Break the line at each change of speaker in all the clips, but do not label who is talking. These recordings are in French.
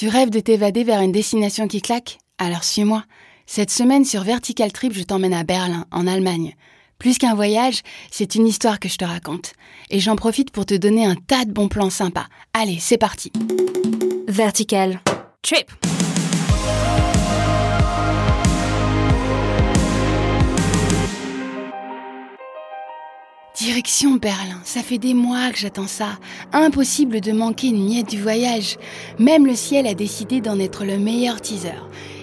Tu rêves de t'évader vers une destination qui claque? Alors suis-moi. Cette semaine sur Vertical Trip, je t'emmène à Berlin, en Allemagne. Plus qu'un voyage, c'est une histoire que je te raconte. Et j'en profite pour te donner un tas de bons plans sympas. Allez, c'est parti.
Vertical Trip.
Direction Berlin, ça fait des mois que j'attends ça. Impossible de manquer une miette du voyage. Même le ciel a décidé d'en être le meilleur teaser.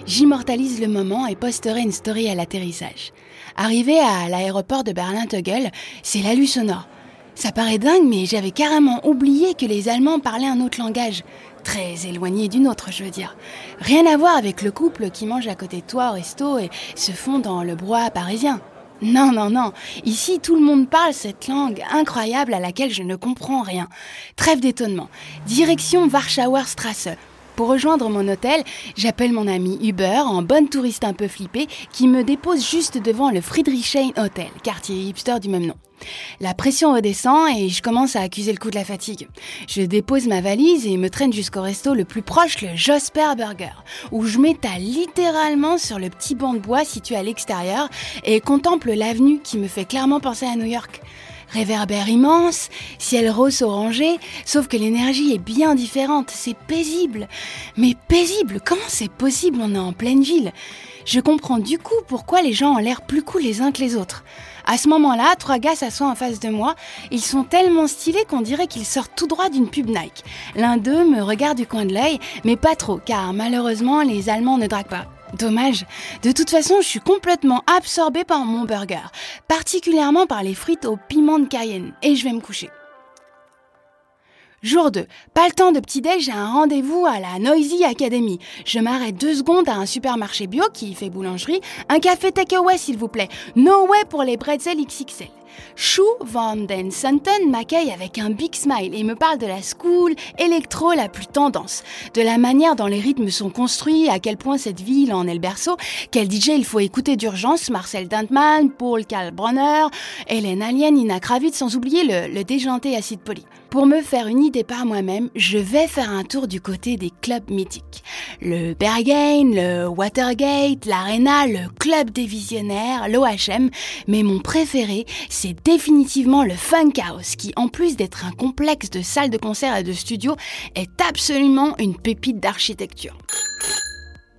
J'immortalise le moment et posterai une story à l'atterrissage. Arrivé à l'aéroport de Berlin-Tegel, c'est l'alu sonore. Ça paraît dingue, mais j'avais carrément oublié que les Allemands parlaient un autre langage. Très éloigné d'une autre, je veux dire. Rien à voir avec le couple qui mange à côté de toi au resto et se fond dans le brouhaha parisien. Non, non, non. Ici, tout le monde parle cette langue incroyable à laquelle je ne comprends rien. Trêve d'étonnement. Direction Warschauer Strasse. Pour rejoindre mon hôtel, j'appelle mon ami Uber, en bonne touriste un peu flippée, qui me dépose juste devant le Friedrichshain Hotel, quartier hipster du même nom. La pression redescend et je commence à accuser le coup de la fatigue. Je dépose ma valise et me traîne jusqu'au resto le plus proche, le Josper Burger, où je m'étale littéralement sur le petit banc de bois situé à l'extérieur et contemple l'avenue qui me fait clairement penser à New York. Réverbère immense, ciel rose orangé, sauf que l'énergie est bien différente, c'est paisible. Mais paisible, comment c'est possible On est en pleine ville? Je comprends du coup pourquoi les gens ont l'air plus cool les uns que les autres. À ce moment-là, trois gars s'assoient en face de moi. Ils sont tellement stylés qu'on dirait qu'ils sortent tout droit d'une pub Nike. L'un d'eux me regarde du coin de l'œil, mais pas trop, car malheureusement, les Allemands ne draguent pas. Dommage. De toute façon, je suis complètement absorbée par mon burger, particulièrement par les frites au piment de Cayenne, et je vais me coucher. Jour 2. Pas le temps de petit-déj, j'ai un rendez-vous à la Noisy Academy. Je m'arrête deux secondes à un supermarché bio qui fait boulangerie. Un café takeaway, s'il vous plaît. No way pour les bretzels XXL. Chou Van Den Santen m'accueille avec un big smile et me parle de la school électro la plus tendance, de la manière dont les rythmes sont construits, à quel point cette ville en est le berceau, quel DJ il faut écouter d'urgence, Marcel Dantman, Paul Kalbronner, Hélène Alien, Nina Kravitz, sans oublier le, le déjanté acide poli. Pour me faire une idée par moi-même, je vais faire un tour du côté des clubs mythiques. Le Berghain, le Watergate, l'Arena, le Club des Visionnaires, l'OHM, mais mon préféré, c'est définitivement le Funkhouse, qui en plus d'être un complexe de salles de concert et de studio, est absolument une pépite d'architecture.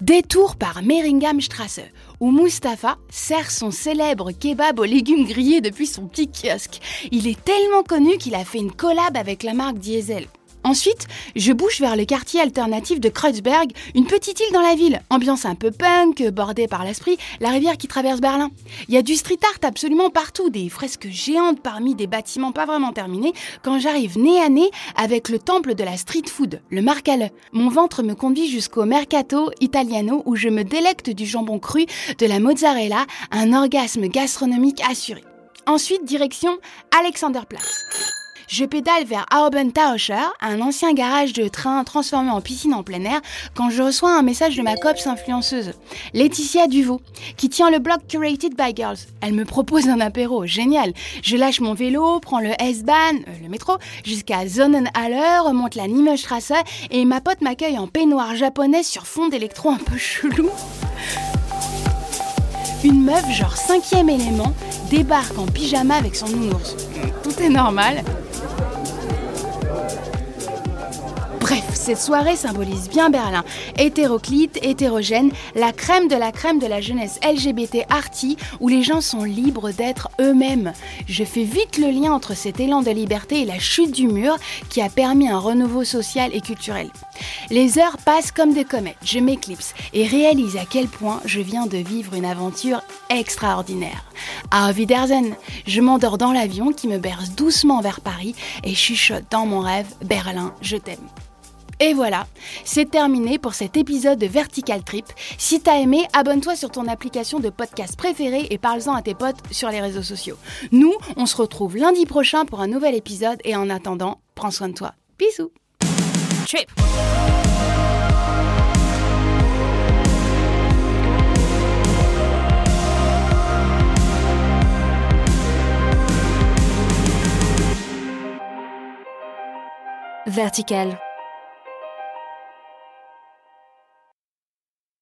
Détour par Meringham-Strasse, où Mustapha sert son célèbre kebab aux légumes grillés depuis son petit kiosque. Il est tellement connu qu'il a fait une collab avec la marque Diesel. Ensuite, je bouge vers le quartier alternatif de Kreuzberg, une petite île dans la ville. Ambiance un peu punk, bordée par l'esprit, la rivière qui traverse Berlin. Il y a du street art absolument partout, des fresques géantes parmi des bâtiments pas vraiment terminés, quand j'arrive nez à nez avec le temple de la street food, le Marcale. Mon ventre me conduit jusqu'au Mercato Italiano où je me délecte du jambon cru, de la mozzarella, un orgasme gastronomique assuré. Ensuite, direction Alexanderplatz. Je pédale vers Tauscher, un ancien garage de train transformé en piscine en plein air, quand je reçois un message de ma copse influenceuse, Laetitia Duvaux, qui tient le blog Curated by Girls. Elle me propose un apéro, génial. Je lâche mon vélo, prends le S-Bahn, euh, le métro, jusqu'à Sonnenhalle, remonte la Nimmerstrasse et ma pote m'accueille en peignoir japonais sur fond d'électro un peu chelou. Une meuf, genre cinquième élément, débarque en pyjama avec son nounours. Tout est normal. Bref, cette soirée symbolise bien Berlin. Hétéroclite, hétérogène, la crème de la crème de la jeunesse LGBT arty, où les gens sont libres d'être eux-mêmes. Je fais vite le lien entre cet élan de liberté et la chute du mur qui a permis un renouveau social et culturel. Les heures passent comme des comètes, je m'éclipse et réalise à quel point je viens de vivre une aventure extraordinaire. À Wiedersehen, je m'endors dans l'avion qui me berce doucement vers Paris et chuchote dans mon rêve Berlin, je t'aime. Et voilà, c'est terminé pour cet épisode de Vertical Trip. Si t'as aimé, abonne-toi sur ton application de podcast préférée et parle-en à tes potes sur les réseaux sociaux. Nous, on se retrouve lundi prochain pour un nouvel épisode et en attendant, prends soin de toi. Bisous.
Trip. Vertical.